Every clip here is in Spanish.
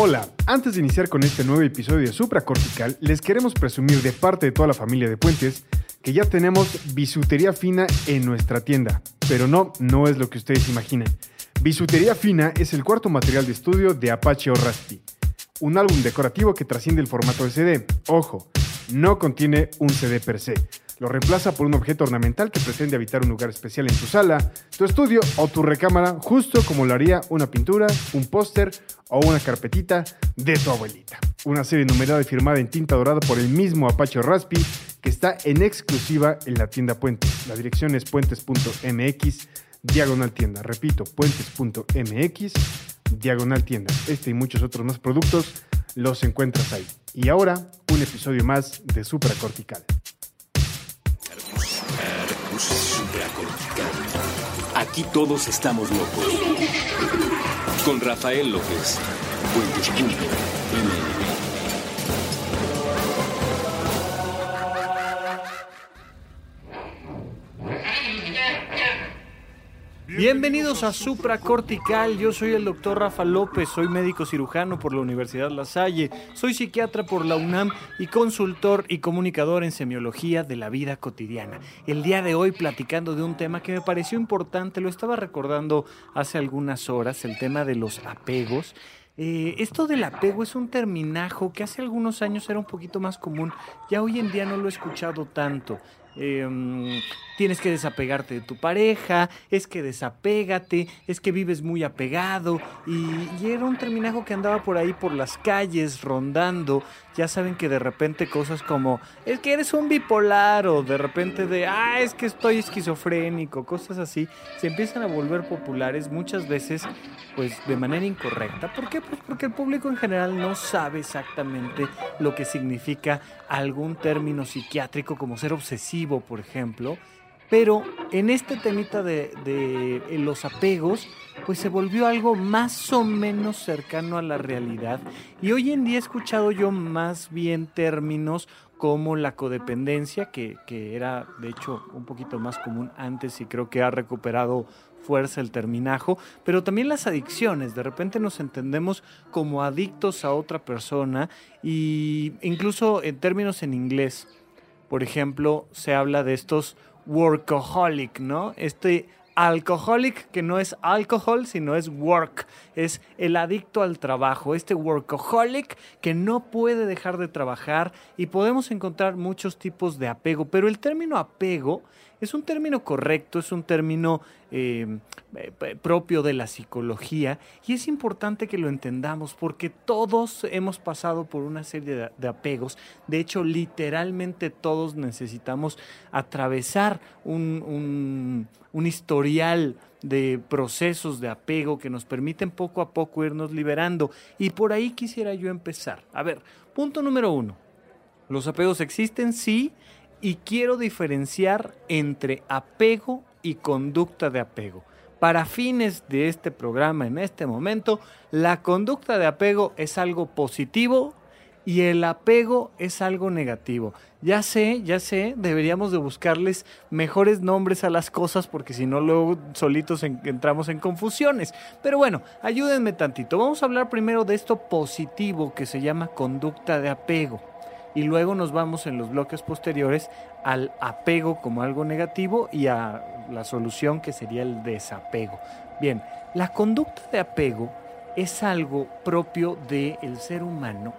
Hola, antes de iniciar con este nuevo episodio de Supracortical, les queremos presumir de parte de toda la familia de Puentes que ya tenemos bisutería fina en nuestra tienda. Pero no, no es lo que ustedes imaginan. Bisutería fina es el cuarto material de estudio de Apache o. Un álbum decorativo que trasciende el formato de CD. Ojo, no contiene un CD per se. Lo reemplaza por un objeto ornamental que pretende habitar un lugar especial en tu sala, tu estudio o tu recámara, justo como lo haría una pintura, un póster o una carpetita de tu abuelita. Una serie numerada y firmada en tinta dorada por el mismo Apache Raspi que está en exclusiva en la tienda Puentes. La dirección es puentes.mx, diagonal tienda. Repito, puentes.mx, diagonal tienda. Este y muchos otros más productos los encuentras ahí. Y ahora, un episodio más de Supracortical. Aquí todos estamos locos. Con Rafael López. Puentes.mx. Bienvenidos a Supra Cortical, yo soy el doctor Rafa López, soy médico cirujano por la Universidad La Salle, soy psiquiatra por la UNAM y consultor y comunicador en semiología de la vida cotidiana. El día de hoy platicando de un tema que me pareció importante, lo estaba recordando hace algunas horas, el tema de los apegos. Eh, esto del apego es un terminajo que hace algunos años era un poquito más común, ya hoy en día no lo he escuchado tanto. Em, tienes que desapegarte de tu pareja, es que desapégate, es que vives muy apegado. Y, y, era un terminajo que andaba por ahí por las calles rondando. Ya saben que de repente cosas como, es que eres un bipolar o de repente de, ah, es que estoy esquizofrénico, cosas así, se empiezan a volver populares muchas veces pues de manera incorrecta. ¿Por qué? Pues porque el público en general no sabe exactamente lo que significa algún término psiquiátrico como ser obsesivo, por ejemplo. Pero en este temita de, de, los apegos, pues se volvió algo más o menos cercano a la realidad. Y hoy en día he escuchado yo más bien términos como la codependencia, que, que era de hecho un poquito más común antes y creo que ha recuperado fuerza el terminajo, pero también las adicciones. De repente nos entendemos como adictos a otra persona y incluso en términos en inglés, por ejemplo, se habla de estos workaholic, ¿no? Este alcoholic que no es alcohol, sino es work, es el adicto al trabajo, este workaholic que no puede dejar de trabajar y podemos encontrar muchos tipos de apego, pero el término apego es un término correcto, es un término eh, propio de la psicología y es importante que lo entendamos porque todos hemos pasado por una serie de, apegos. De hecho, literalmente todos necesitamos atravesar un, un historial de procesos de apego que nos permiten poco a poco irnos liberando. Y por ahí quisiera yo empezar. A ver, punto número uno. ¿Los apegos existen? Sí y quiero diferenciar entre apego y conducta de apego. Para fines de este programa en este momento, la conducta de apego es algo positivo y el apego es algo negativo. Ya sé, ya sé, deberíamos de buscarles mejores nombres a las cosas porque si no luego solitos en, entramos en confusiones. Pero bueno, ayúdenme tantito. Vamos a hablar primero de esto positivo que se llama conducta de apego y luego nos vamos en los bloques posteriores al apego como algo negativo y a la solución que sería el desapego. Bien, la conducta de apego es algo propio del ser humano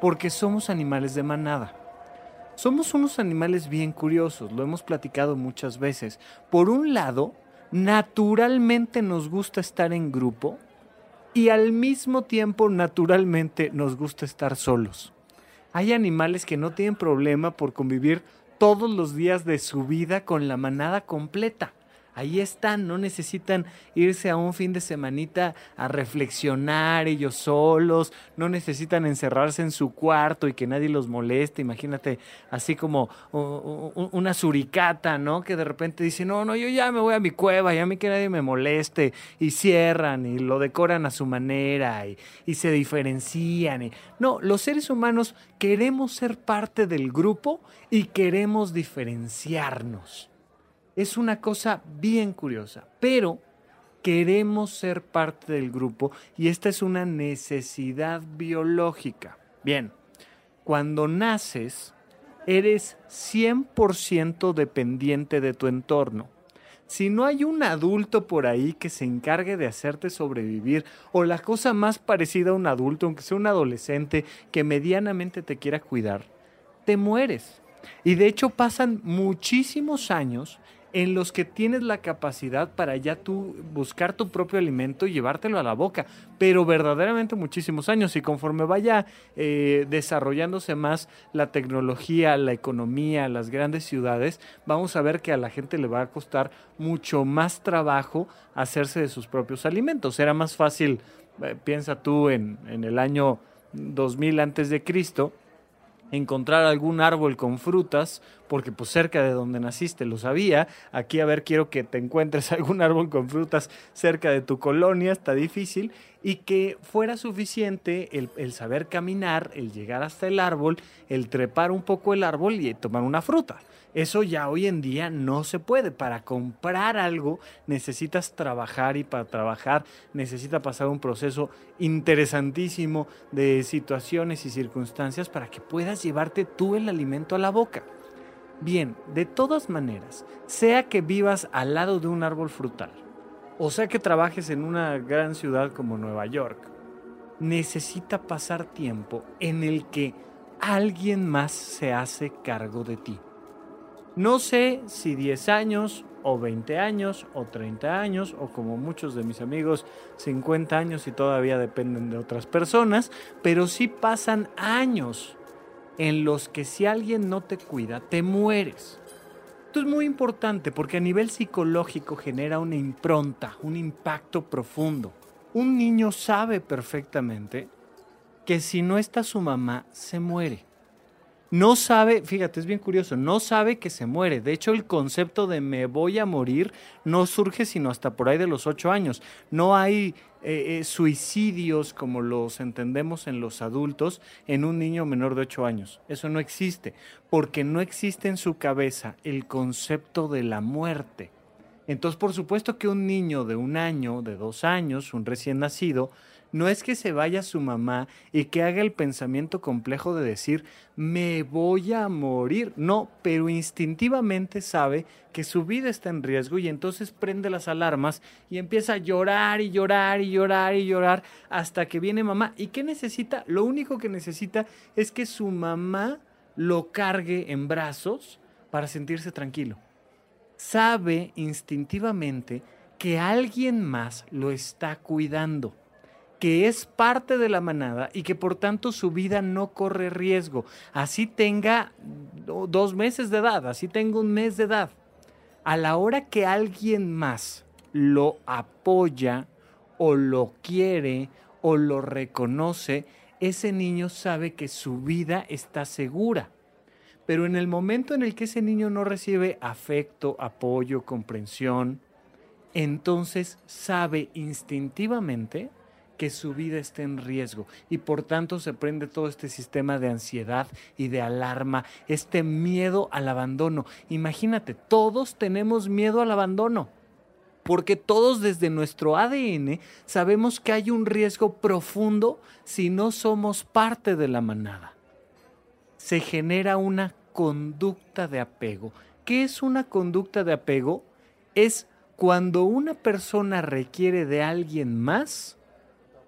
porque somos animales de manada. Somos unos animales bien curiosos, lo hemos platicado muchas veces. Por un lado, naturalmente nos gusta estar en grupo y al mismo tiempo naturalmente nos gusta estar solos. Hay animales que no tienen problema por convivir todos los días de su vida con la manada completa ahí están, no necesitan irse a un fin de semanita a reflexionar ellos solos, no necesitan encerrarse en su cuarto y que nadie los moleste, imagínate así como una suricata, ¿no? Que de repente dice, no, no, yo ya me voy a mi cueva, ya a mí que nadie me moleste, y cierran y lo decoran a su manera y, se diferencian. No, los seres humanos queremos ser parte del grupo y queremos diferenciarnos es una cosa bien curiosa. Pero Queremos ser parte del grupo y esta es una necesidad biológica. Bien, cuando naces, eres 100% dependiente de tu entorno. Si no hay un adulto por ahí que se encargue de hacerte sobrevivir, o la cosa más parecida a un adulto, aunque sea un adolescente, que medianamente te quiera cuidar, te mueres. Y de hecho pasan muchísimos años en los que tienes la capacidad para ya tú buscar tu propio alimento y llevártelo a la boca, pero verdaderamente muchísimos años y conforme vaya eh, desarrollándose más la tecnología, la economía, las grandes ciudades, vamos a ver que a la gente le va a costar mucho más trabajo hacerse de sus propios alimentos. Era más fácil, eh, piensa tú en, en el año 2000 antes de Cristo, encontrar algún árbol con frutas, porque pues cerca de donde naciste lo sabía. Aquí a ver, quiero que te encuentres algún árbol con frutas cerca de tu colonia, está difícil, y que fuera suficiente el, el saber caminar, el llegar hasta el árbol, el trepar un poco el árbol y tomar una fruta. Eso ya hoy en día no se puede. Para comprar algo necesitas trabajar y para trabajar necesita pasar un proceso interesantísimo de situaciones y circunstancias para que puedas llevarte tú el alimento a la boca. Bien, de todas maneras, sea que vivas al lado de un árbol frutal, o sea que trabajes en una gran ciudad como Nueva York, necesita pasar tiempo en el que alguien más se hace cargo de ti. No sé si 10 años o 20 años o 30 años o como muchos de mis amigos 50 años y todavía dependen de otras personas, pero sí pasan años en los que si alguien no te cuida, te mueres. Esto es muy importante porque a nivel psicológico genera una impronta, un impacto profundo. Un niño sabe perfectamente que si no está su mamá, se muere no sabe, fíjate, es bien curioso, no sabe que se muere. De hecho, el concepto de me voy a morir no surge sino hasta por ahí de los ocho años. No hay eh, eh, suicidios como los entendemos en los adultos en un niño menor de ocho años. Eso no existe, porque no existe en su cabeza el concepto de la muerte. Entonces, por supuesto que un niño de un año, de dos años, un recién nacido, no es que se vaya su mamá y que haga el pensamiento complejo de decir, me voy a morir. No, pero instintivamente sabe que su vida está en riesgo y entonces prende las alarmas y empieza a llorar y llorar y llorar y llorar hasta que viene mamá. ¿Y qué necesita? Lo único que necesita es que su mamá lo cargue en brazos para sentirse tranquilo. Sabe instintivamente que alguien más lo está cuidando que es parte de la manada y que por tanto su vida no corre riesgo. Así tenga dos meses de edad, así tenga un mes de edad. A la hora que alguien más lo apoya o lo quiere o lo reconoce, ese niño sabe que su vida está segura. Pero en el momento en el que ese niño no recibe afecto, apoyo, comprensión, entonces sabe instintivamente que su vida esté en riesgo y por tanto se prende todo este sistema de ansiedad y de alarma, este miedo al abandono. Imagínate, todos tenemos miedo al abandono. Porque todos desde nuestro ADN sabemos que hay un riesgo profundo si no somos parte de la manada. Se genera una conducta de apego. ¿Qué es una conducta de apego? Es cuando una persona requiere de alguien más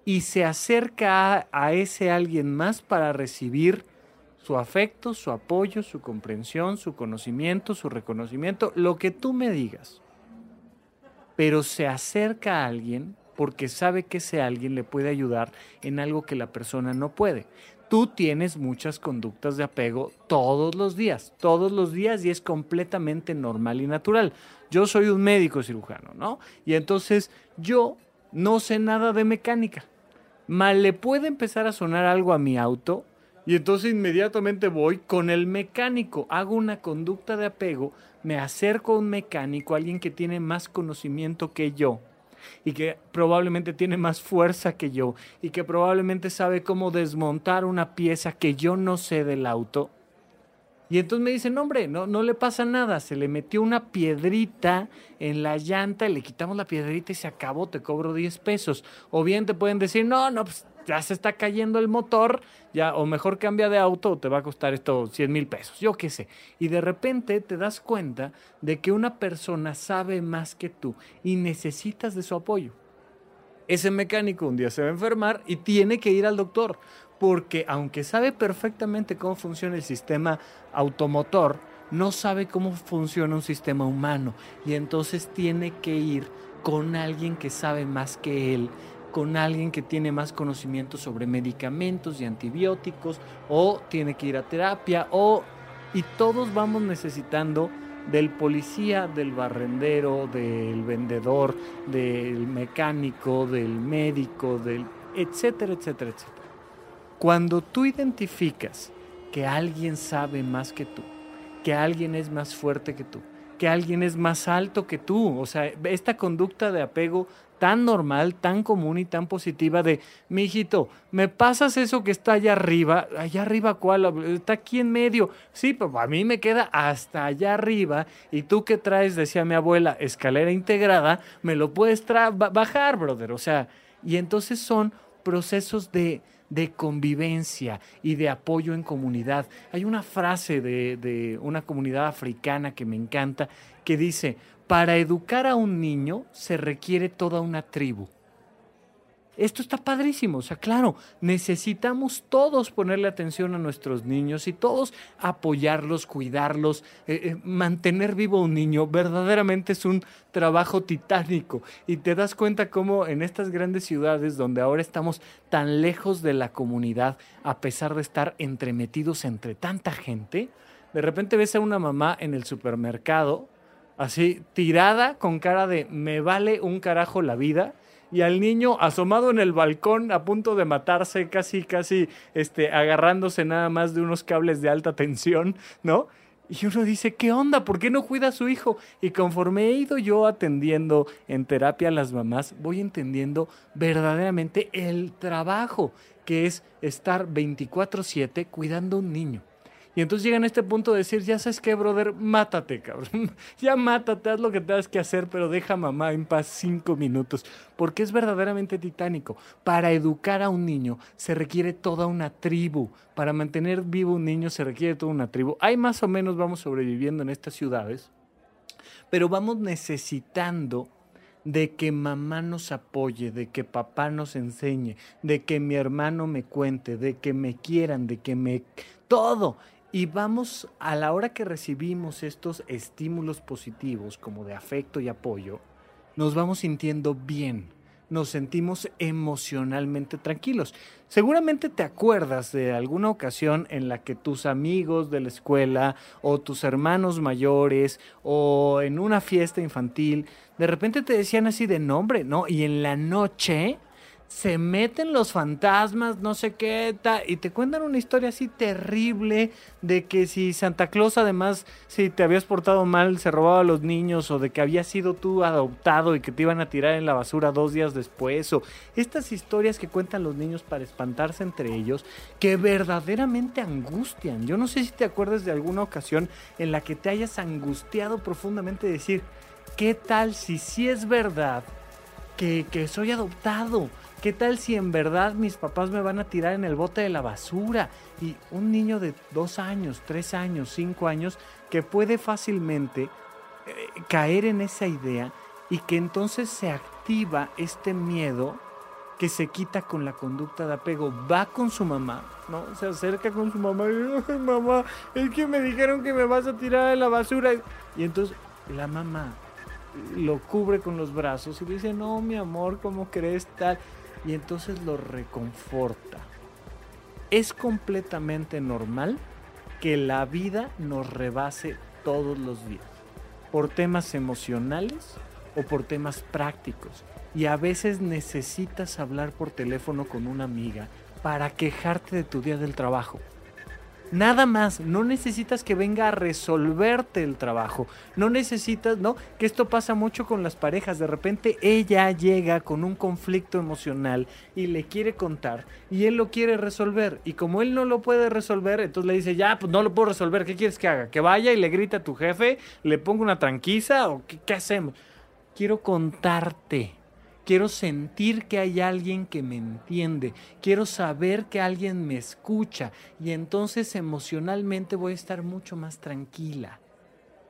y se acerca a, ese alguien más para recibir su afecto, su apoyo, su comprensión, su conocimiento, su reconocimiento, lo que tú me digas. Pero se acerca a alguien porque sabe que ese alguien le puede ayudar en algo que la persona no puede. Tú tienes muchas conductas de apego todos los días, todos los días y es completamente normal y natural. Yo soy un médico cirujano, ¿no? Y entonces yo no sé nada de mecánica mal le puede empezar a sonar algo a mi auto y entonces inmediatamente voy con el mecánico, hago una conducta de apego, me acerco a un mecánico, alguien que tiene más conocimiento que yo y que probablemente tiene más fuerza que yo y que probablemente sabe cómo desmontar una pieza que yo no sé del auto. Y entonces me dicen, no, hombre, no, no le pasa nada, se le metió una piedrita en la llanta, le quitamos la piedrita y se acabó, te cobro 10 pesos. O bien te pueden decir, no, no, pues ya se está cayendo el motor, ya, o mejor cambia de auto, o te va a costar esto 100 mil pesos, yo qué sé. Y de repente te das cuenta de que una persona sabe más que tú y necesitas de su apoyo. Ese mecánico un día se va a enfermar y tiene que ir al doctor porque aunque sabe perfectamente cómo funciona el sistema automotor, no sabe cómo funciona un sistema humano y entonces tiene que ir con alguien que sabe más que él, con alguien que tiene más conocimiento sobre medicamentos y antibióticos o tiene que ir a terapia o y todos vamos necesitando del policía, del barrendero, del vendedor, del mecánico, del médico, del etcétera, etcétera, etcétera. Cuando tú identificas que alguien sabe más que tú, que alguien es más fuerte que tú, que alguien es más alto que tú, o sea, esta conducta de apego tan normal, tan común y tan positiva de, mi hijito, ¿me pasas eso que está allá arriba? ¿Allá arriba cuál? Está aquí en medio. Sí, pero a mí me queda hasta allá arriba y tú que traes, decía mi abuela, escalera integrada, me lo puedes bajar, brother. O sea, y entonces son procesos de, de convivencia y de apoyo en comunidad. Hay una frase de, de, una comunidad africana que me encanta que dice, para educar a un niño se requiere toda una tribu. Esto está padrísimo, o sea, claro, necesitamos todos ponerle atención a nuestros niños y todos apoyarlos, cuidarlos, eh, eh, mantener vivo a un niño, verdaderamente es un trabajo titánico. Y te das cuenta cómo en estas grandes ciudades donde ahora estamos tan lejos de la comunidad, a pesar de estar entremetidos entre tanta gente, de repente ves a una mamá en el supermercado, así, tirada con cara de me vale un carajo la vida y al niño asomado en el balcón a punto de matarse, casi, casi, este, agarrándose nada más de unos cables de alta tensión, ¿no? Y uno dice, ¿qué onda? ¿Por qué no cuida a su hijo? Y conforme he ido yo atendiendo en terapia a las mamás, voy entendiendo verdaderamente el trabajo que es estar 24/7 cuidando a un niño. Y entonces llegan a este punto de decir, ya sabes qué, brother, mátate, cabrón. ya mátate, haz lo que tengas que hacer, pero deja a mamá en paz cinco minutos. Porque es verdaderamente titánico. Para educar a un niño se requiere toda una tribu. Para mantener vivo un niño se requiere toda una tribu. Hay más o menos, vamos sobreviviendo en estas ciudades, pero vamos necesitando de que mamá nos apoye, de que papá nos enseñe, de que mi hermano me cuente, de que me quieran, de que me... todo. Y vamos, a la hora que recibimos estos estímulos positivos como de afecto y apoyo, nos vamos sintiendo bien, nos sentimos emocionalmente tranquilos. Seguramente te acuerdas de alguna ocasión en la que tus amigos de la escuela o tus hermanos mayores o en una fiesta infantil de repente te decían así de nombre, ¿no? Y en la noche se meten los fantasmas, no sé qué, y te cuentan una historia así terrible de que si Santa Claus además, si te habías portado mal, se robaba a los niños, o de que habías sido tú adoptado y que te iban a tirar en la basura dos días después, o estas historias que cuentan los niños para espantarse entre ellos, que verdaderamente angustian. Yo no sé si te acuerdas de alguna ocasión en la que te hayas angustiado profundamente de decir, ¿qué tal si sí es verdad que, que soy adoptado? ¿Qué tal si en verdad mis papás me van a tirar en el bote de la basura? Y un niño de dos años, tres años, cinco años, que puede fácilmente eh, caer en esa idea y que entonces se activa este miedo que se quita con la conducta de apego. Va con su mamá, ¿no? Se acerca con su mamá y mamá, es que me dijeron que me vas a tirar en la basura. Y entonces la mamá lo cubre con los brazos y dice, no, mi amor, ¿cómo crees tal? Y entonces lo reconforta. Es completamente normal que la vida nos rebase todos los días, por temas emocionales o por temas prácticos. Y a veces necesitas hablar por teléfono con una amiga para quejarte de tu día del trabajo. Nada más, no necesitas que venga a resolverte el trabajo. No necesitas, ¿no? Que esto pasa mucho con las parejas. De repente ella llega con un conflicto emocional y le quiere contar y él lo quiere resolver. Y como él no lo puede resolver, entonces le dice, ya, pues no lo puedo resolver. ¿Qué quieres que haga? ¿Que vaya y le grite a tu jefe? ¿Le ponga una tranquiza? ¿O qué, qué hacemos? Quiero contarte. Quiero sentir que hay alguien que me entiende. Quiero saber que alguien me escucha. Y entonces emocionalmente voy a estar mucho más tranquila.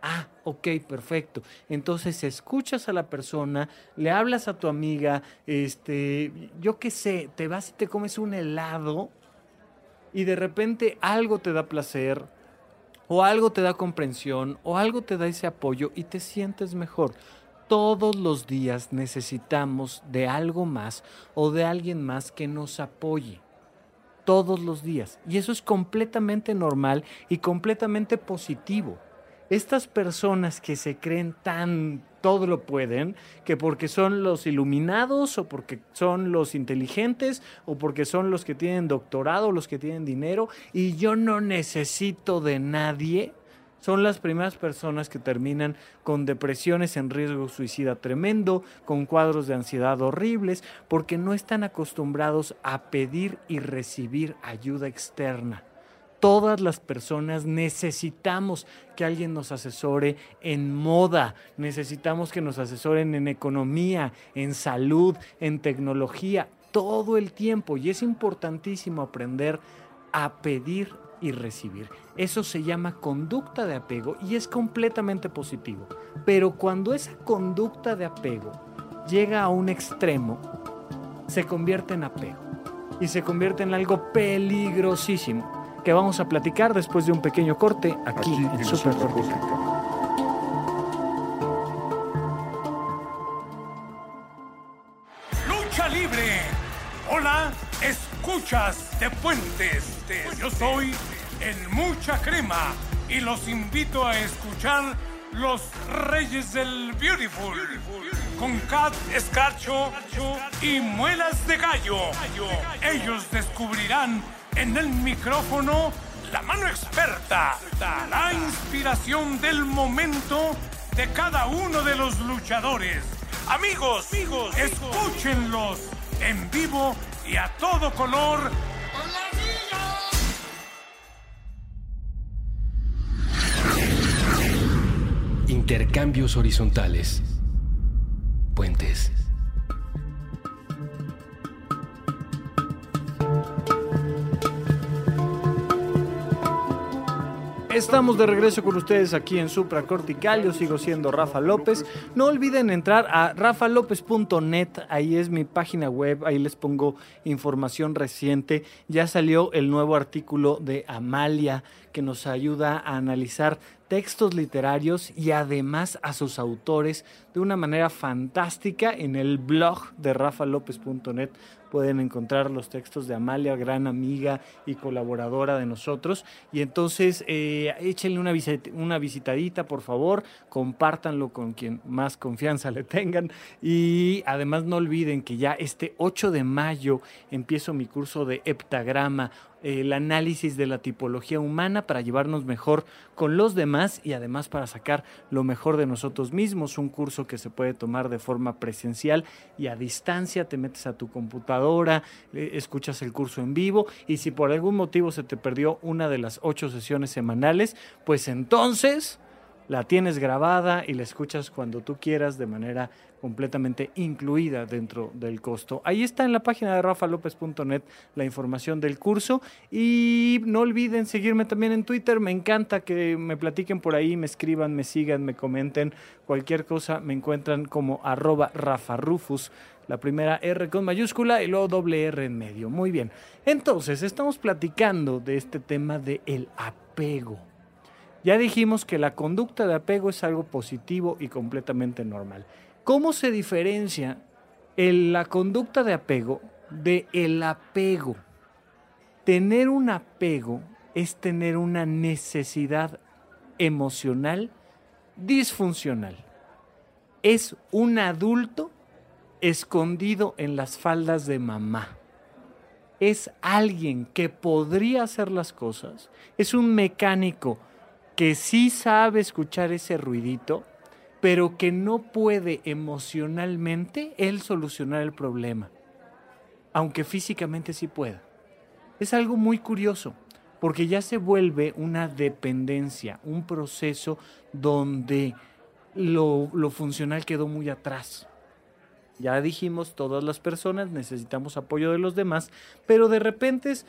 Ah, ok, perfecto. Entonces escuchas a la persona, le hablas a tu amiga, este, yo qué sé, te vas y te comes un helado y de repente algo te da placer, o algo te da comprensión, o algo te da ese apoyo y te sientes mejor todos los días necesitamos de algo más o de alguien más que nos apoye. Todos los días. Y eso es completamente normal y completamente positivo. Estas personas que se creen tan todo lo pueden, que porque son los iluminados o porque son los inteligentes o porque son los que tienen doctorado, los que tienen dinero y yo no necesito de nadie, son las primeras personas que terminan con depresiones en riesgo suicida tremendo, con cuadros de ansiedad horribles, porque no están acostumbrados a pedir y recibir ayuda externa. Todas las personas necesitamos que alguien nos asesore en moda, necesitamos que nos asesoren en economía, en salud, en tecnología, todo el tiempo. Y es importantísimo aprender a pedir y recibir. Eso se llama conducta de apego y es completamente positivo. Pero cuando esa conducta de apego llega a un extremo, se convierte en apego y se convierte en algo peligrosísimo que vamos a platicar después de un pequeño corte aquí, en Super escuchas de Puentes. Yo soy en mucha crema y los invito a escuchar Los Reyes del Beautiful con Cat Escarcho y Muelas de Gallo. Ellos descubrirán en el micrófono la mano experta, la inspiración del momento de cada uno de los luchadores. Amigos, amigos, escúchenlos en vivo y a todo color Intercambios horizontales. Estamos de regreso con ustedes aquí en Supra Cortical. Yo sigo siendo Rafa López. No olviden entrar a rafalopez.net. Ahí es mi página web. Ahí les pongo información reciente. Ya salió el nuevo artículo de Amalia que nos ayuda a analizar textos literarios y además a sus autores de una manera fantástica en el blog de rafalopez.net pueden encontrar los textos de Amalia, gran amiga y colaboradora de nosotros. Y entonces eh, échenle una, una visitadita, por favor, compártanlo con quien más confianza le tengan. Y además no olviden que ya este 8 de mayo empiezo mi curso de heptagrama el análisis de la tipología humana para llevarnos mejor con los demás y además para sacar lo mejor de nosotros mismos. Un curso que se puede tomar de forma presencial y a distancia. Te metes a tu computadora, escuchas el curso en vivo y si por algún motivo se te perdió una de las ocho sesiones semanales, pues entonces la tienes grabada y la escuchas cuando tú quieras de manera completamente incluida dentro del costo. Ahí está en la página de rafalopez.net la información del curso y no olviden seguirme también en Twitter, me encanta que me platiquen por ahí, me escriban, me sigan, me comenten, cualquier cosa me encuentran como arroba rafarufus la primera R con mayúscula y luego doble R en medio. Muy bien. Entonces, estamos platicando de este tema de el apego. Ya dijimos que la conducta de apego es algo positivo y completamente normal. ¿Cómo se diferencia la conducta de apego de el apego? Tener un apego es tener una necesidad emocional disfuncional. Es un adulto escondido en las faldas de mamá. es alguien que podría hacer las cosas, es un mecánico que sí sabe escuchar ese ruidito, pero que no puede emocionalmente él solucionar el problema, aunque físicamente sí pueda. Es algo muy curioso, porque ya se vuelve una dependencia, un proceso donde lo, lo funcional quedó muy atrás. Ya dijimos, todas las personas necesitamos apoyo de los demás, pero de repente es,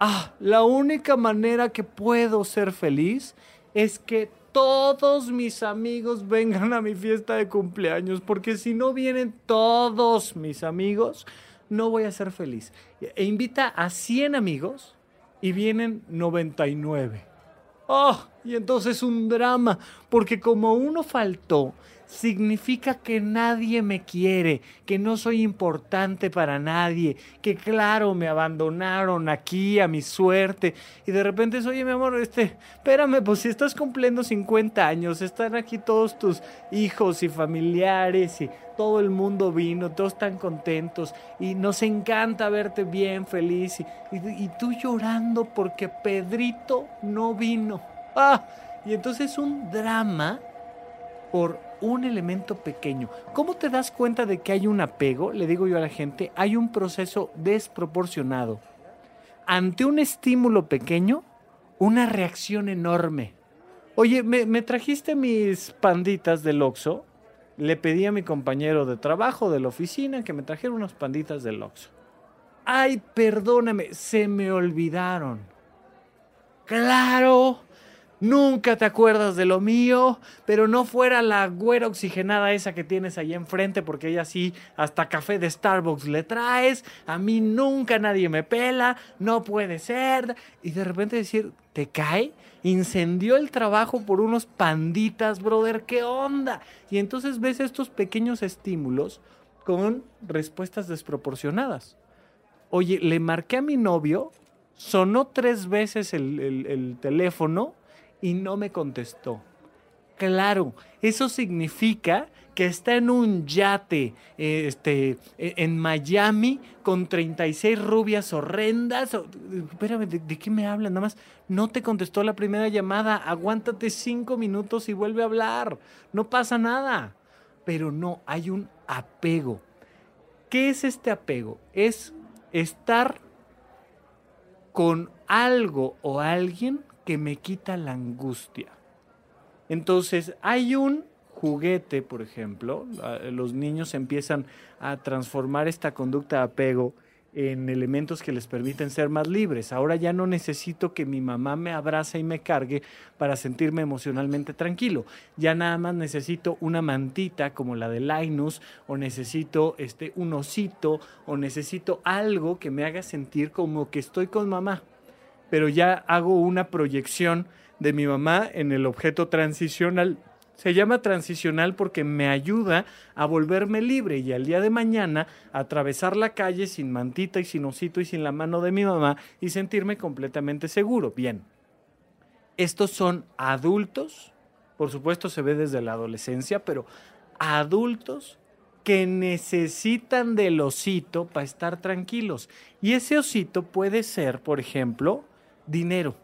ah, la única manera que puedo ser feliz es que todos mis amigos vengan a mi fiesta de cumpleaños, porque si no vienen todos mis amigos, no voy a ser feliz. E invita a 100 amigos y vienen 99. Oh, y entonces un drama, porque como uno faltó, significa que nadie me quiere, que no soy importante para nadie, que claro, me abandonaron aquí a mi suerte. Y de repente, oye, mi amor, este, espérame, pues si estás cumpliendo 50 años, están aquí todos tus hijos y familiares y todo el mundo vino, todos están contentos y nos encanta verte bien, feliz. Y, y tú llorando porque Pedrito no vino. Ah, y entonces un drama por un elemento pequeño. ¿Cómo te das cuenta de que hay un apego? Le digo yo a la gente, hay un proceso desproporcionado. Ante un estímulo pequeño, una reacción enorme. Oye, ¿me, trajiste mis panditas del Oxxo? Le pedí a mi compañero de trabajo de la oficina que me trajera unas panditas del Oxxo. Ay, perdóname, se me olvidaron. Claro, Nunca te acuerdas de lo mío, pero no fuera la güera oxigenada esa que tienes ahí enfrente, porque ella sí, hasta café de Starbucks le traes. A mí nunca nadie me pela, no puede ser. Y de repente decir, ¿te cae? Incendió el trabajo por unos panditas, brother, ¿qué onda? Y entonces ves estos pequeños estímulos con respuestas desproporcionadas. Oye, le marqué a mi novio, sonó tres veces el, el teléfono y no me contestó. Claro, eso significa que está en un yate este, e, en Miami con 36 rubias horrendas. Espérame, ¿de, qué me hablan? Nada más, no te contestó la primera llamada. Aguántate cinco minutos y vuelve a hablar. No pasa nada. Pero no, hay un apego. ¿Qué es este apego? Es estar con algo o alguien que me quita la angustia. Entonces, hay un juguete, por ejemplo, los niños empiezan a transformar esta conducta de apego en elementos que les permiten ser más libres. Ahora ya no necesito que mi mamá me abrace y me cargue para sentirme emocionalmente tranquilo. Ya nada más necesito una mantita como la de Linus o necesito este un osito o necesito algo que me haga sentir como que estoy con mamá pero ya hago una proyección de mi mamá en el objeto transicional. Se llama transicional porque me ayuda a volverme libre y al día de mañana atravesar la calle sin mantita y sin osito y sin la mano de mi mamá y sentirme completamente seguro. Bien, estos son adultos, por supuesto se ve desde la adolescencia, pero adultos que necesitan del osito para estar tranquilos. Y ese osito puede ser, por ejemplo, dinero.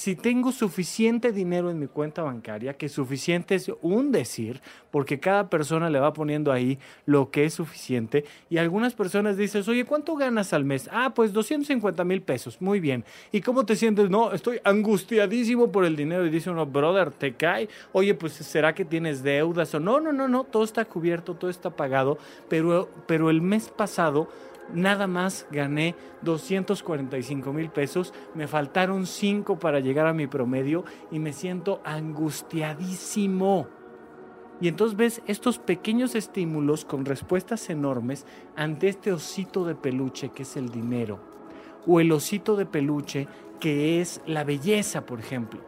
Si tengo suficiente dinero en mi cuenta bancaria, que suficiente es un decir, porque cada persona le va poniendo ahí lo que es suficiente, y algunas personas dicen, oye, ¿cuánto ganas al mes? Ah, pues 250 mil pesos, muy bien. ¿Y cómo te sientes? No, estoy angustiadísimo por el dinero. Y dice uno, brother, te cae. Oye, pues ¿será que tienes deudas? O no, no, no, no, todo está cubierto, todo está pagado, pero, pero el mes pasado nada más gané 245 mil pesos, me faltaron 5 para llegar a mi promedio y me siento angustiadísimo. Y entonces ves estos pequeños estímulos con respuestas enormes ante este osito de peluche que es el dinero. O el osito de peluche que es la belleza, por ejemplo.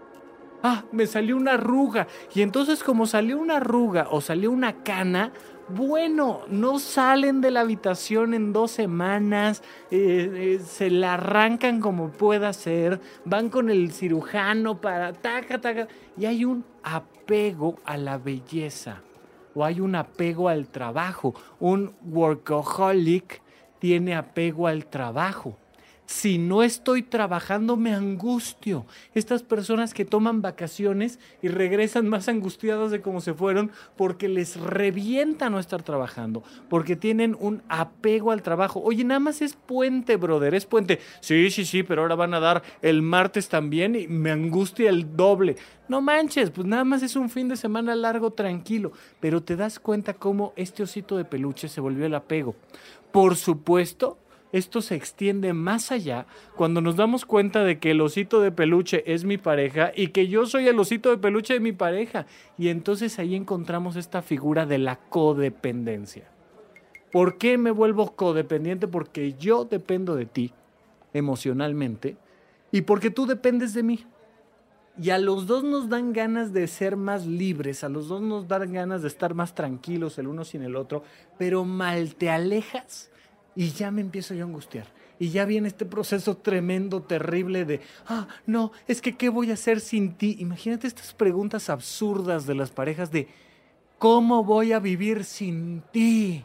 Ah, me salió una arruga. Y entonces como salió una arruga o salió una cana, bueno, no salen de la habitación en dos semanas, eh, eh, se la arrancan como pueda ser, van con el cirujano para taca, taca, y hay un apego a la belleza o hay un apego al trabajo, un workaholic tiene apego al trabajo. Si no estoy trabajando, me angustio. Estas personas que toman vacaciones y regresan más angustiadas de cómo se fueron porque les revienta no estar trabajando, porque tienen un apego al trabajo. Oye, nada más es puente, brother, es puente. Sí, sí, sí, pero ahora van a dar el martes también y me angustia el doble. No manches, pues nada más es un fin de semana largo, tranquilo. Pero te das cuenta cómo este osito de peluche se volvió el apego. Por supuesto, esto se extiende más allá cuando nos damos cuenta de que el osito de peluche es mi pareja y que yo soy el osito de peluche de mi pareja. Y entonces ahí encontramos esta figura de la codependencia. ¿Por qué me vuelvo codependiente? Porque yo dependo de ti emocionalmente y porque tú dependes de mí. Y a los dos nos dan ganas de ser más libres, a los dos nos dan ganas de estar más tranquilos el uno sin el otro, pero mal te alejas y ya me empiezo yo a angustiar. Y ya viene este proceso tremendo, terrible de, ah, no, es que ¿qué voy a hacer sin ti? Imagínate estas preguntas absurdas de las parejas de, ¿cómo voy a vivir sin ti?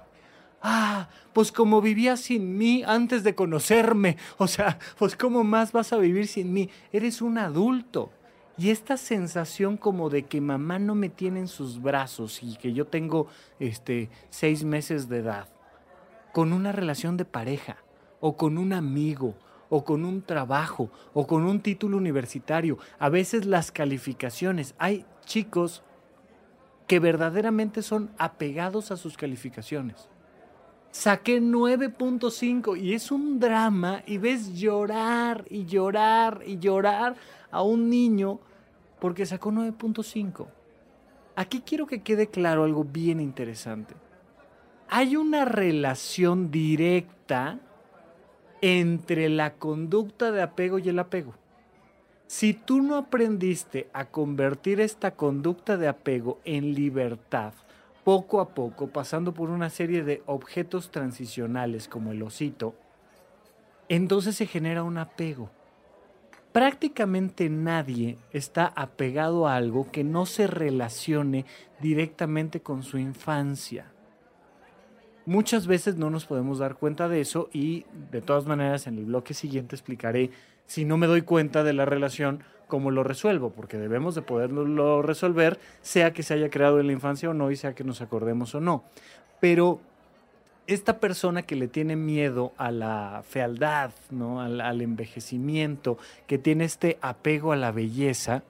Ah, pues como vivía sin mí antes de conocerme. O sea, pues ¿cómo más vas a vivir sin mí? Eres un adulto. Y esta sensación como de que mamá no me tiene en sus brazos y que yo tengo este, seis meses de edad con una relación de pareja, o con un amigo, o con un trabajo, o con un título universitario. A veces las calificaciones. Hay chicos que verdaderamente son apegados a sus calificaciones. Saqué 9.5 y es un drama y ves llorar y llorar y llorar a un niño porque sacó 9.5. Aquí quiero que quede claro algo bien interesante hay una relación directa entre la conducta de apego y el apego. Si tú no aprendiste a convertir esta conducta de apego en libertad, poco a poco, pasando por una serie de objetos transicionales como el osito, entonces se genera un apego. Prácticamente nadie está apegado a algo que no se relacione directamente con su infancia. Muchas veces no nos podemos dar cuenta de eso y de todas maneras en el bloque siguiente explicaré si no me doy cuenta de la relación, cómo lo resuelvo, porque debemos de poderlo resolver, sea que se haya creado en la infancia o no y sea que nos acordemos o no. Pero esta persona que le tiene miedo a la fealdad, ¿no? al, al envejecimiento, que tiene este apego a la belleza,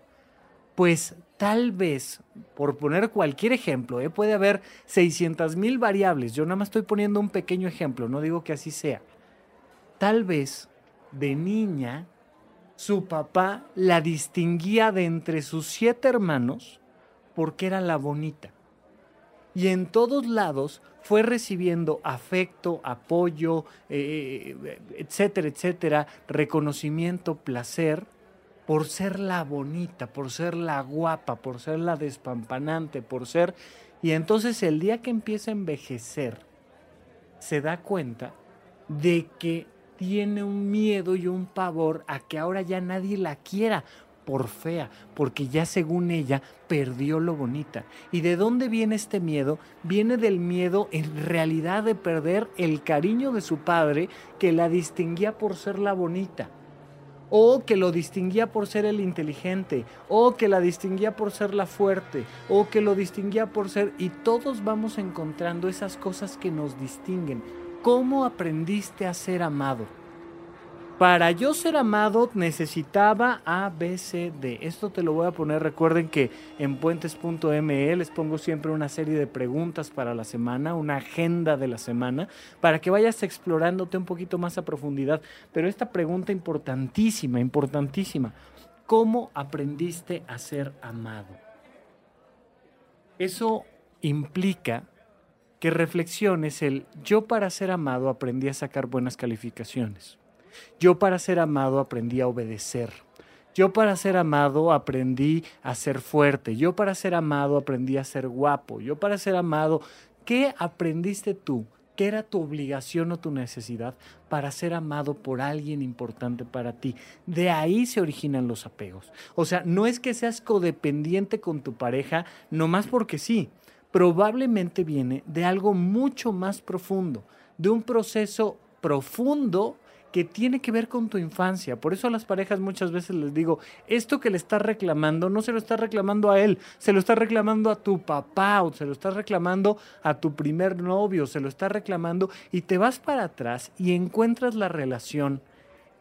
pues tal vez, por poner cualquier ejemplo, ¿eh? puede haber 600 mil variables, yo nada más estoy poniendo un pequeño ejemplo, no digo que así sea. Tal vez de niña su papá la distinguía de entre sus siete hermanos porque era la bonita. Y en todos lados fue recibiendo afecto, apoyo, eh, eh, etcétera, etcétera, reconocimiento, placer por ser la bonita, por ser la guapa, por ser la despampanante, por ser... Y entonces el día que empieza a envejecer, se da cuenta de que tiene un miedo y un pavor a que ahora ya nadie la quiera por fea, porque ya según ella perdió lo bonita. ¿Y de dónde viene este miedo? Viene del miedo en realidad de perder el cariño de su padre que la distinguía por ser la bonita o que lo distinguía por ser el inteligente, o que la distinguía por ser la fuerte, o que lo distinguía por ser... Y todos vamos encontrando esas cosas que nos distinguen. ¿Cómo aprendiste a ser amado? Para yo ser amado necesitaba A, B, C, D. Esto te lo voy a poner. Recuerden que en puentes.me les pongo siempre una serie de preguntas para la semana, una agenda de la semana, para que vayas explorándote un poquito más a profundidad. Pero esta pregunta importantísima, importantísima. ¿Cómo aprendiste a ser amado? Eso implica que reflexiones el yo para ser amado aprendí a sacar buenas calificaciones yo para ser amado aprendí a obedecer. Yo para ser amado aprendí a ser fuerte. Yo para ser amado aprendí a ser guapo. Yo para ser amado, ¿qué aprendiste tú? ¿Qué era tu obligación o tu necesidad para ser amado por alguien importante para ti? De ahí se originan los apegos. O sea, no es que seas codependiente con tu pareja, nomás porque sí. Probablemente viene de algo mucho más profundo, de un proceso profundo que tiene que ver con tu infancia. Por eso a las parejas muchas veces les digo, esto que le estás reclamando no se lo estás reclamando a él, se lo estás reclamando a tu papá o se lo estás reclamando a tu primer novio, se lo estás reclamando y te vas para atrás y encuentras la relación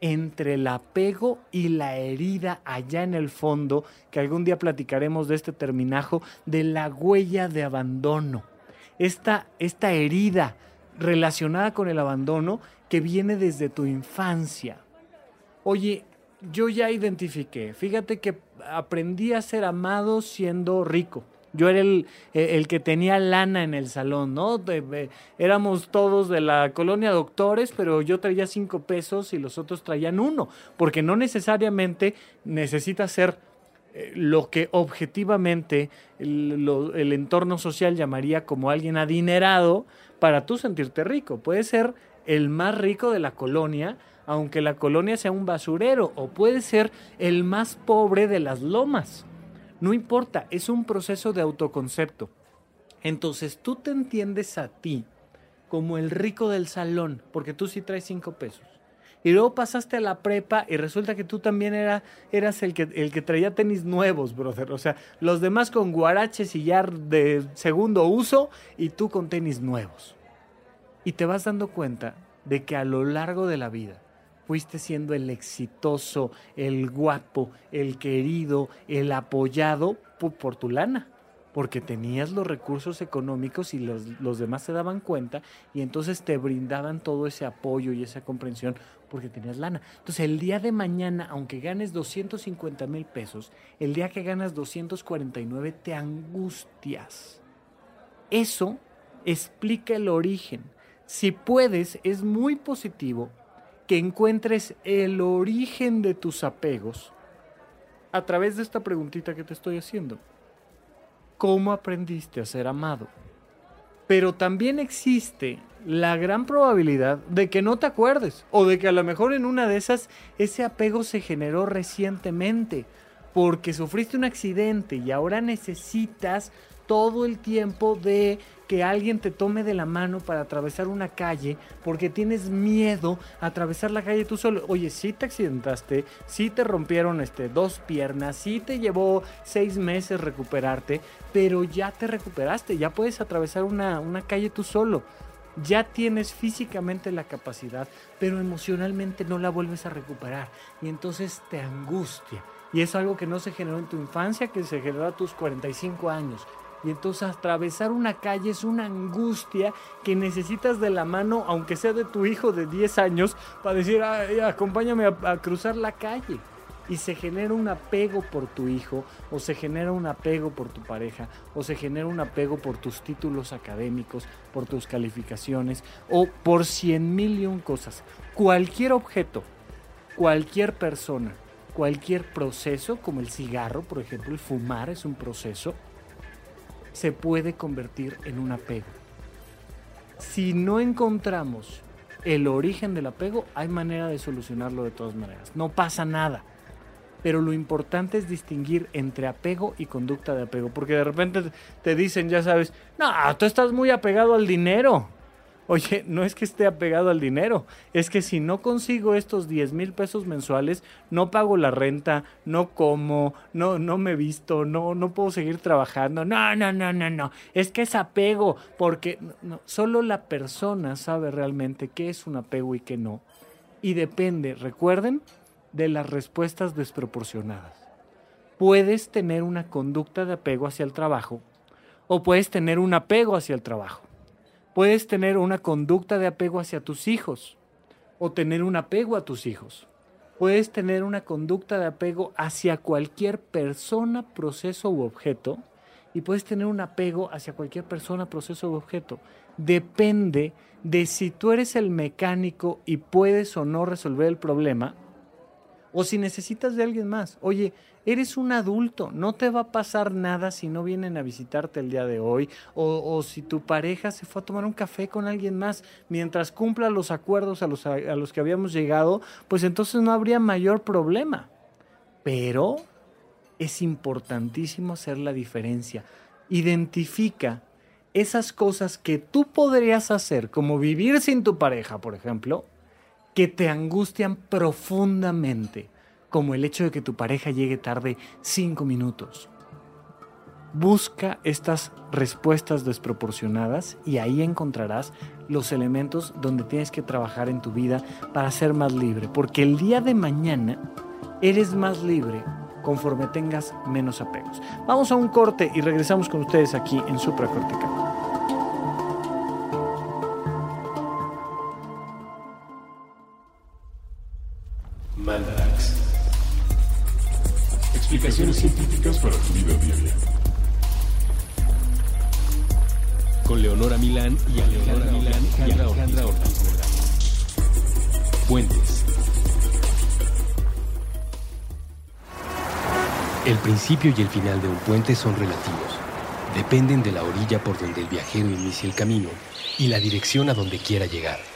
entre el apego y la herida allá en el fondo, que algún día platicaremos de este terminajo, de la huella de abandono. Esta, esta herida relacionada con el abandono que viene desde tu infancia. Oye, yo ya identifiqué, fíjate que aprendí a ser amado siendo rico. Yo era el, el, que tenía lana en el salón, ¿no? éramos todos de la colonia doctores, pero yo traía cinco pesos y los otros traían uno, porque no necesariamente necesitas ser eh, lo que objetivamente el entorno social llamaría como alguien adinerado para tú sentirte rico. Puede ser el más rico de la colonia, aunque la colonia sea un basurero, o puede ser el más pobre de las lomas. No importa, es un proceso de autoconcepto. Entonces tú te entiendes a ti como el rico del salón, porque tú sí traes cinco pesos. Y luego pasaste a la prepa y resulta que tú también era, eras el que, el que traía tenis nuevos, brother. O sea, los demás con guaraches y ya de segundo uso y tú con tenis nuevos. Y te vas dando cuenta de que a lo largo de la vida fuiste siendo el exitoso, el guapo, el querido, el apoyado por, tu lana, porque tenías los recursos económicos y los, los, demás se daban cuenta y entonces te brindaban todo ese apoyo y esa comprensión porque tenías lana. Entonces el día de mañana, aunque ganes 250 mil pesos, el día que ganas 249 te angustias. Eso explica el origen si puedes, es muy positivo que encuentres el origen de tus apegos a través de esta preguntita que te estoy haciendo. ¿Cómo aprendiste a ser amado? Pero también existe la gran probabilidad de que no te acuerdes o de que a lo mejor en una de esas ese apego se generó recientemente porque sufriste un accidente y ahora necesitas todo el tiempo de que alguien te tome de la mano para atravesar una calle porque tienes miedo a atravesar la calle tú solo. Oye, si te accidentaste, si te rompieron este, dos piernas, si te llevó seis meses recuperarte, pero ya te recuperaste, ya puedes atravesar una, una calle tú solo. Ya tienes físicamente la capacidad, pero emocionalmente no la vuelves a recuperar. Y entonces te angustia. Y es algo que no se generó en tu infancia, que se generó a tus 45 años. Y entonces atravesar una calle es una angustia que necesitas de la mano, aunque sea de tu hijo de 10 años, para decir, acompáñame a, cruzar la calle. Y se genera un apego por tu hijo, o se genera un apego por tu pareja, o se genera un apego por tus títulos académicos, por tus calificaciones, o por cien mil y un cosas. Cualquier objeto, cualquier persona, cualquier proceso, como el cigarro, por ejemplo, el fumar es un proceso, se puede convertir en un apego. Si no encontramos el origen del apego, hay manera de solucionarlo de todas maneras. No pasa nada. Pero lo importante es distinguir entre apego y conducta de apego. Porque de repente te dicen, ya sabes, no, tú estás muy apegado al dinero. Oye, no es que esté apegado al dinero, es que si no consigo estos 10 mil pesos mensuales, no pago la renta, no como, no, no me visto, no, no puedo seguir trabajando. No, no, no, no, no. Es que es apego, porque solo la persona sabe realmente qué es un apego y qué no. Y depende, recuerden, de las respuestas desproporcionadas. Puedes tener una conducta de apego hacia el trabajo o puedes tener un apego hacia el trabajo. Puedes tener una conducta de apego hacia tus hijos o tener un apego a tus hijos. Puedes tener una conducta de apego hacia cualquier persona, proceso u objeto y puedes tener un apego hacia cualquier persona, proceso u objeto. Depende de si tú eres el mecánico y puedes o no resolver el problema o si necesitas de alguien más. Oye, eres un adulto, no te va a pasar nada si no vienen a visitarte el día de hoy o, si tu pareja se fue a tomar un café con alguien más mientras cumpla los acuerdos a los, a los que habíamos llegado, pues entonces no habría mayor problema. Pero es importantísimo hacer la diferencia. Identifica esas cosas que tú podrías hacer, como vivir sin tu pareja, por ejemplo, que te angustian profundamente, como el hecho de que tu pareja llegue tarde cinco minutos. Busca estas respuestas desproporcionadas y ahí encontrarás los elementos donde tienes que trabajar en tu vida para ser más libre, porque el día de mañana eres más libre conforme tengas menos apegos. Vamos a un corte y regresamos con ustedes aquí en Supracortical. Científicas para tu vida diaria. Con Leonora Milán y Alejandra Milán y Alejandra Ortiz Puentes. El principio y el final de un puente son relativos. Dependen de la orilla por donde el viajero inicia el camino y la dirección a donde quiera llegar.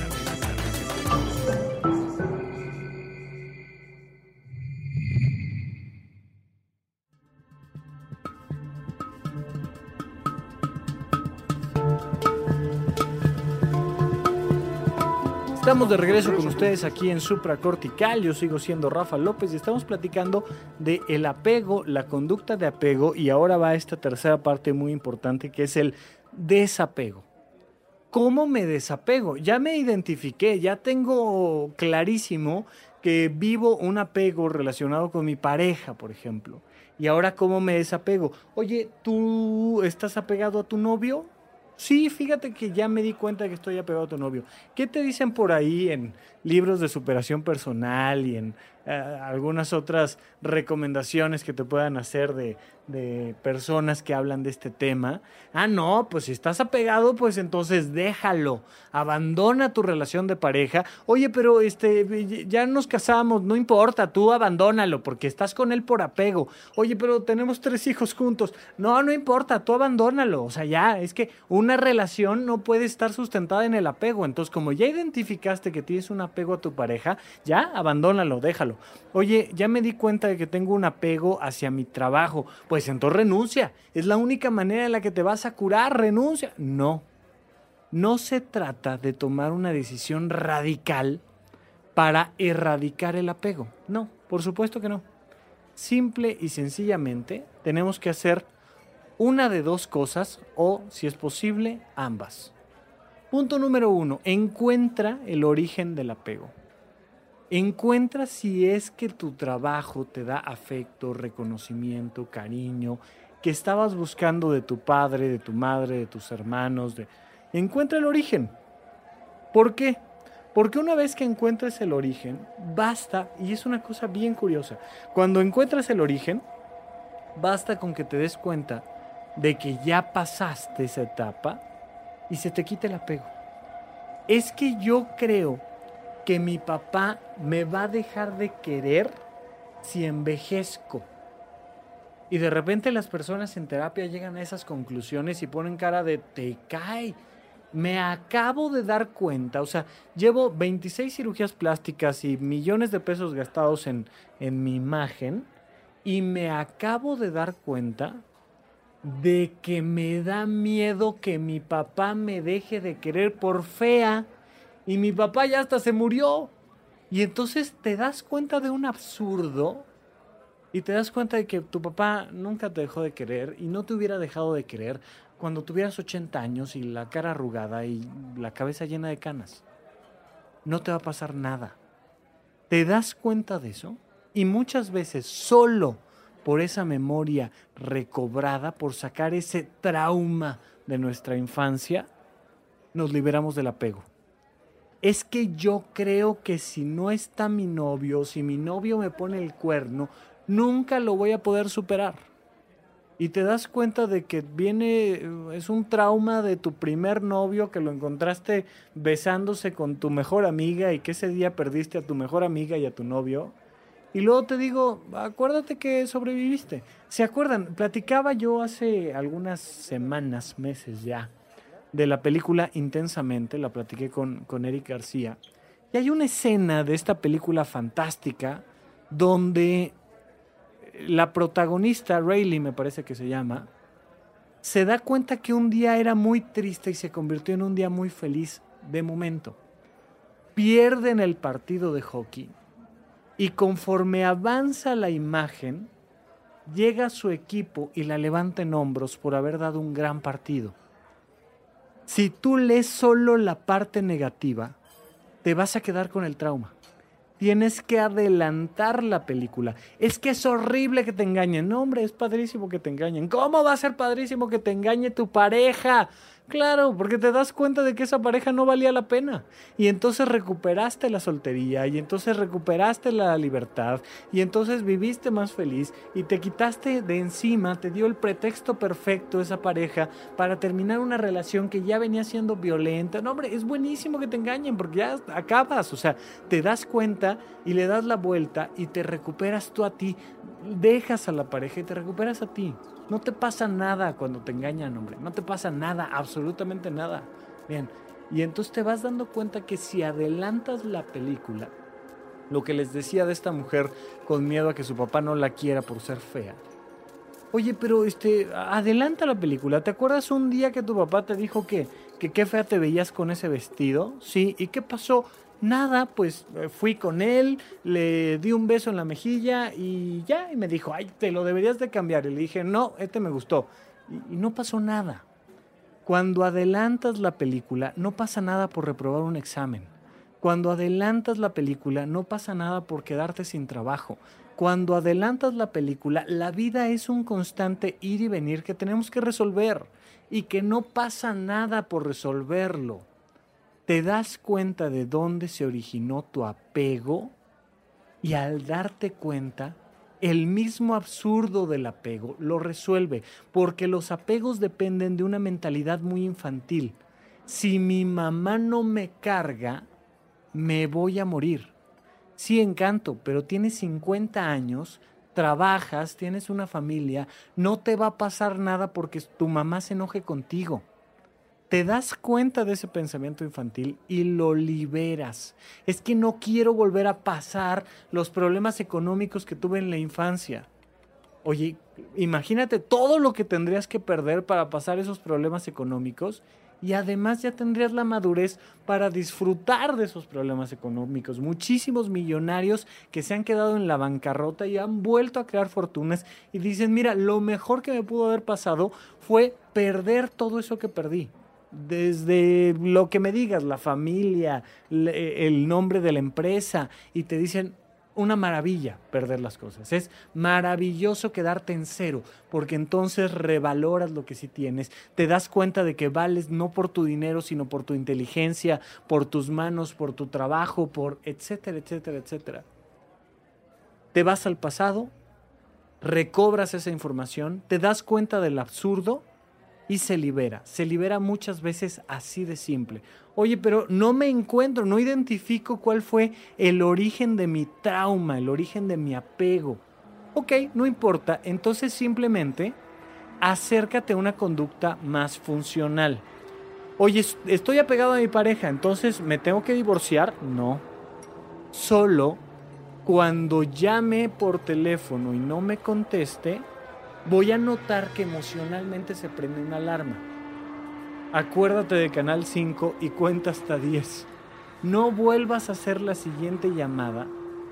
De regreso con ustedes aquí en Supracortical. Yo sigo siendo Rafa López y estamos platicando de el apego, la conducta de apego y ahora va esta tercera parte muy importante que es el desapego. ¿Cómo me desapego? Ya me identifiqué, ya tengo clarísimo que vivo un apego relacionado con mi pareja, por ejemplo. Y ahora, ¿cómo me desapego? Oye, ¿tú estás apegado a tu novio? Sí, fíjate que ya me di cuenta que estoy apegado a tu novio. ¿Qué te dicen por ahí en libros de superación personal y en eh, algunas otras recomendaciones que te puedan hacer de, de personas que hablan de este tema. Ah, no, pues si estás apegado, pues entonces déjalo, abandona tu relación de pareja. Oye, pero este, ya nos casamos, no importa, tú abandónalo porque estás con él por apego. Oye, pero tenemos tres hijos juntos. No, no importa, tú abandónalo. O sea, ya, es que una relación no puede estar sustentada en el apego. Entonces, como ya identificaste que tienes un apego a tu pareja, ya abandónalo, déjalo. Oye, ya me di cuenta de que tengo un apego hacia mi trabajo. Pues entonces renuncia. Es la única manera en la que te vas a curar, renuncia. No. No se trata de tomar una decisión radical para erradicar el apego. No, por supuesto que no. Simple y sencillamente tenemos que hacer una de dos cosas o, si es posible, ambas. Punto número uno, encuentra el origen del apego. Encuentra si es que tu trabajo te da afecto, reconocimiento, cariño, que estabas buscando de tu padre, de tu madre, de tus hermanos. De... Encuentra el origen. ¿Por qué? Porque una vez que encuentres el origen, basta, y es una cosa bien curiosa, cuando encuentras el origen, basta con que te des cuenta de que ya pasaste esa etapa y se te quite el apego. Es que yo creo que mi papá me va a dejar de querer si envejezco. Y de repente las personas en terapia llegan a esas conclusiones y ponen cara de te cae. Me acabo de dar cuenta, o sea, llevo 26 cirugías plásticas y millones de pesos gastados en, en mi imagen y me acabo de dar cuenta de que me da miedo que mi papá me deje de querer por fea y mi papá ya hasta se murió. Y entonces te das cuenta de un absurdo y te das cuenta de que tu papá nunca te dejó de querer y no te hubiera dejado de querer cuando tuvieras 80 años y la cara arrugada y la cabeza llena de canas. No te va a pasar nada. ¿Te das cuenta de eso? Y muchas veces solo por esa memoria recobrada, por sacar ese trauma de nuestra infancia, nos liberamos del apego es que yo creo que si no está mi novio, si mi novio me pone el cuerno, nunca lo voy a poder superar. Y te das cuenta de que viene, es un trauma de tu primer novio que lo encontraste besándose con tu mejor amiga y que ese día perdiste a tu mejor amiga y a tu novio. Y luego te digo, acuérdate que sobreviviste. ¿Se acuerdan? Platicaba yo hace algunas semanas, meses ya, de la película Intensamente, la platiqué con, con Eric García, y hay una escena de esta película fantástica donde la protagonista, Rayleigh me parece que se llama, se da cuenta que un día era muy triste y se convirtió en un día muy feliz de momento. Pierden el partido de hockey y conforme avanza la imagen, llega su equipo y la levanta en hombros por haber dado un gran partido. Si tú lees solo la parte negativa, te vas a quedar con el trauma. Tienes que adelantar la película. Es que es horrible que te engañen. No, hombre, es padrísimo que te engañen. ¿Cómo va a ser padrísimo que te engañe tu pareja? Claro, porque te das cuenta de que esa pareja no valía la pena. Y entonces recuperaste la soltería, y entonces recuperaste la libertad, y entonces viviste más feliz, y te quitaste de encima, te dio el pretexto perfecto esa pareja para terminar una relación que ya venía siendo violenta. No, hombre, es buenísimo que te engañen, porque ya acabas, o sea, te das cuenta y le das la vuelta y te recuperas tú a ti, dejas a la pareja y te recuperas a ti. No te pasa nada cuando te engañan, hombre. No te pasa nada, absolutamente nada. Bien. Y entonces te vas dando cuenta que si adelantas la película, lo que les decía de esta mujer con miedo a que su papá no la quiera por ser fea. Oye, pero este, adelanta la película. ¿Te acuerdas un día que tu papá te dijo que, que qué fea te veías con ese vestido? Sí, ¿y qué pasó? Nada, pues eh, fui con él, le di un beso en la mejilla y ya, y me dijo, ay, te lo deberías de cambiar. Y le dije, no, este me gustó. Y, y no pasó nada. Cuando adelantas la película, no pasa nada por reprobar un examen. Cuando adelantas la película, no pasa nada por quedarte sin trabajo. Cuando adelantas la película, la vida es un constante ir y venir que tenemos que resolver y que no pasa nada por resolverlo te das cuenta de dónde se originó tu apego y al darte cuenta, el mismo absurdo del apego lo resuelve, porque los apegos dependen de una mentalidad muy infantil. Si mi mamá no me carga, me voy a morir. Sí, encanto, pero tienes 50 años, trabajas, tienes una familia, no te va a pasar nada porque tu mamá se enoje contigo te das cuenta de ese pensamiento infantil y lo liberas. Es que no quiero volver a pasar los problemas económicos que tuve en la infancia. Oye, imagínate todo lo que tendrías que perder para pasar esos problemas económicos y además ya tendrías la madurez para disfrutar de esos problemas económicos. Muchísimos millonarios que se han quedado en la bancarrota y han vuelto a crear fortunas y dicen, mira, lo mejor que me pudo haber pasado fue perder todo eso que perdí desde lo que me digas, la familia, el nombre de la empresa, y te dicen una maravilla perder las cosas. Es maravilloso quedarte en cero, porque entonces revaloras lo que sí tienes, te das cuenta de que vales no por tu dinero, sino por tu inteligencia, por tus manos, por tu trabajo, por etcétera, etcétera, etcétera. Te vas al pasado, recobras esa información, te das cuenta del absurdo y se libera. Se libera muchas veces así de simple. Oye, pero no me encuentro, no identifico cuál fue el origen de mi trauma, el origen de mi apego. Ok, no importa. Entonces simplemente acércate a una conducta más funcional. Oye, estoy apegado a mi pareja, entonces me tengo que divorciar. No. Solo cuando llame por teléfono y no me conteste, voy a notar que emocionalmente se prende una alarma. Acuérdate de Canal 5 y cuenta hasta 10. No vuelvas a hacer la siguiente llamada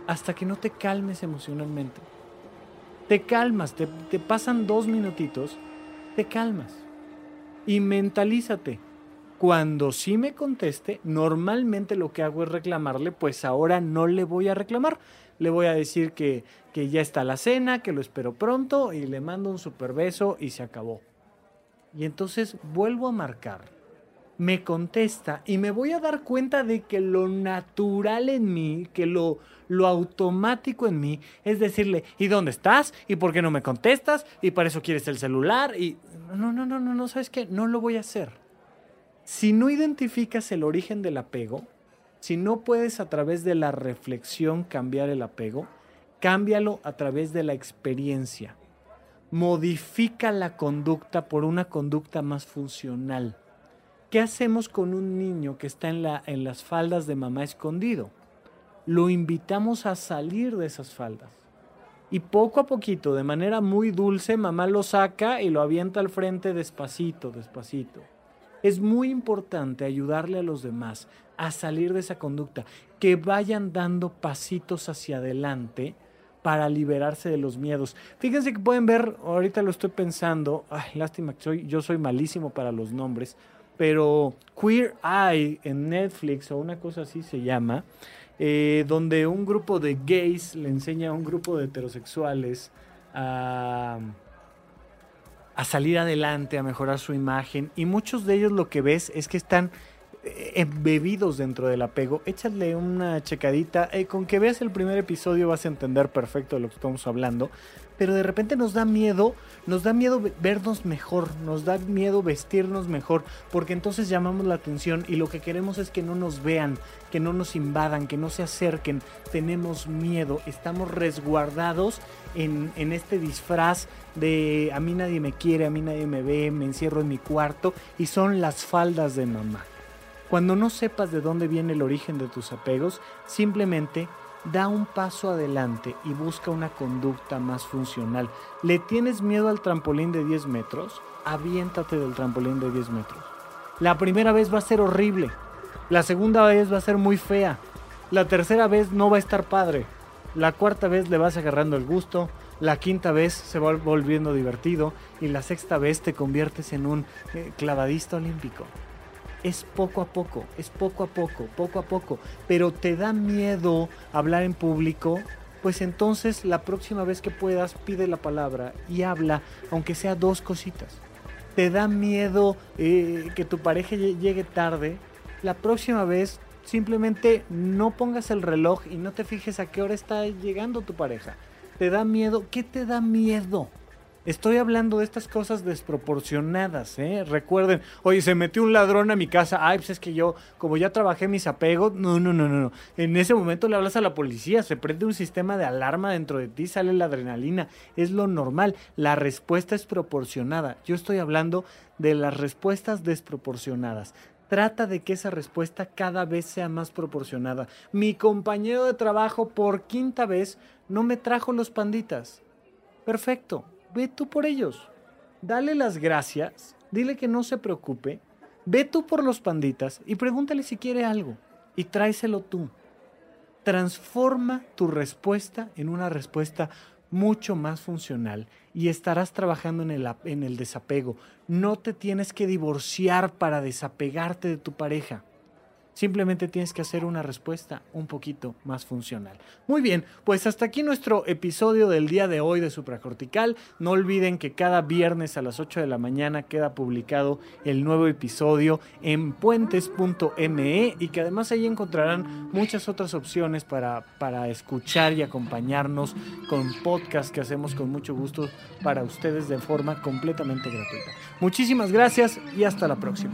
hasta que no te calmes emocionalmente. Te calmas, te, te pasan dos minutitos, te calmas. Y mentalízate. Cuando sí me conteste, normalmente lo que hago es reclamarle, pues ahora no le voy a reclamar le voy a decir que, que ya está la cena, que lo espero pronto y le mando un super beso y se acabó. Y entonces vuelvo a marcar, me contesta y me voy a dar cuenta de que lo natural en mí, que lo, lo automático en mí es decirle, ¿y dónde estás? ¿Y por qué no me contestas? ¿Y para eso quieres el celular? Y no, no, no, no, no, ¿sabes qué? No lo voy a hacer. Si no identificas el origen del apego, si no puedes a través de la reflexión cambiar el apego, cámbialo a través de la experiencia. Modifica la conducta por una conducta más funcional. ¿Qué hacemos con un niño que está en, la, en las faldas de mamá escondido? Lo invitamos a salir de esas faldas. Y poco a poquito, de manera muy dulce, mamá lo saca y lo avienta al frente despacito, despacito. Es muy importante ayudarle a los demás a salir de esa conducta, que vayan dando pasitos hacia adelante para liberarse de los miedos. Fíjense que pueden ver, ahorita lo estoy pensando, ay, lástima que soy, yo soy malísimo para los nombres, pero Queer Eye en Netflix o una cosa así se llama, eh, donde un grupo de gays le enseña a un grupo de heterosexuales a, a salir adelante, a mejorar su imagen, y muchos de ellos lo que ves es que están embebidos dentro del apego, échale una checadita. Eh, con que veas el primer episodio vas a entender perfecto de lo que estamos hablando. Pero de repente nos da miedo, nos da miedo vernos mejor, nos da miedo vestirnos mejor, porque entonces llamamos la atención y lo que queremos es que no nos vean, que no nos invadan, que no se acerquen. Tenemos miedo, estamos resguardados en, en este disfraz de a mí nadie me quiere, a mí nadie me ve, me encierro en mi cuarto y son las faldas de mamá. Cuando no sepas de dónde viene el origen de tus apegos, simplemente da un paso adelante y busca una conducta más funcional. ¿Le tienes miedo al trampolín de 10 metros? Aviéntate del trampolín de 10 metros. La primera vez va a ser horrible. La segunda vez va a ser muy fea. La tercera vez no va a estar padre. La cuarta vez le vas agarrando el gusto. La quinta vez se va volviendo divertido. Y la sexta vez te conviertes en un eh, clavadista olímpico es poco a poco, es poco a poco, poco a poco, pero te da miedo hablar en público, pues entonces la próxima vez que puedas pide la palabra y habla, aunque sea dos cositas. Te da miedo eh, que tu pareja llegue tarde, la próxima vez simplemente no pongas el reloj y no te fijes a qué hora está llegando tu pareja. Te da miedo, ¿qué te da miedo? Estoy hablando de estas cosas desproporcionadas, ¿eh? Recuerden, oye, se metió un ladrón a mi casa. Ay, pues es que yo, como ya trabajé mis apegos, no, no, no, no. En ese momento le hablas a la policía, se prende un sistema de alarma dentro de ti, sale la adrenalina. Es lo normal. La respuesta es proporcionada. Yo estoy hablando de las respuestas desproporcionadas. Trata de que esa respuesta cada vez sea más proporcionada. Mi compañero de trabajo por quinta vez no me trajo los panditas. Perfecto, ve tú por ellos. Dale las gracias, dile que no se preocupe, ve tú por los panditas y pregúntale si quiere algo y tráeselo tú. Transforma tu respuesta en una respuesta mucho más funcional y estarás trabajando en el, en el desapego. No te tienes que divorciar para desapegarte de tu pareja. Simplemente tienes que hacer una respuesta un poquito más funcional. Muy bien, pues hasta aquí nuestro episodio del día de hoy de Supracortical. No olviden que cada viernes a las 8 de la mañana queda publicado el nuevo episodio en puentes.me y que además ahí encontrarán muchas otras opciones para, para escuchar y acompañarnos con podcast que hacemos con mucho gusto para ustedes de forma completamente gratuita. Muchísimas gracias y hasta la próxima.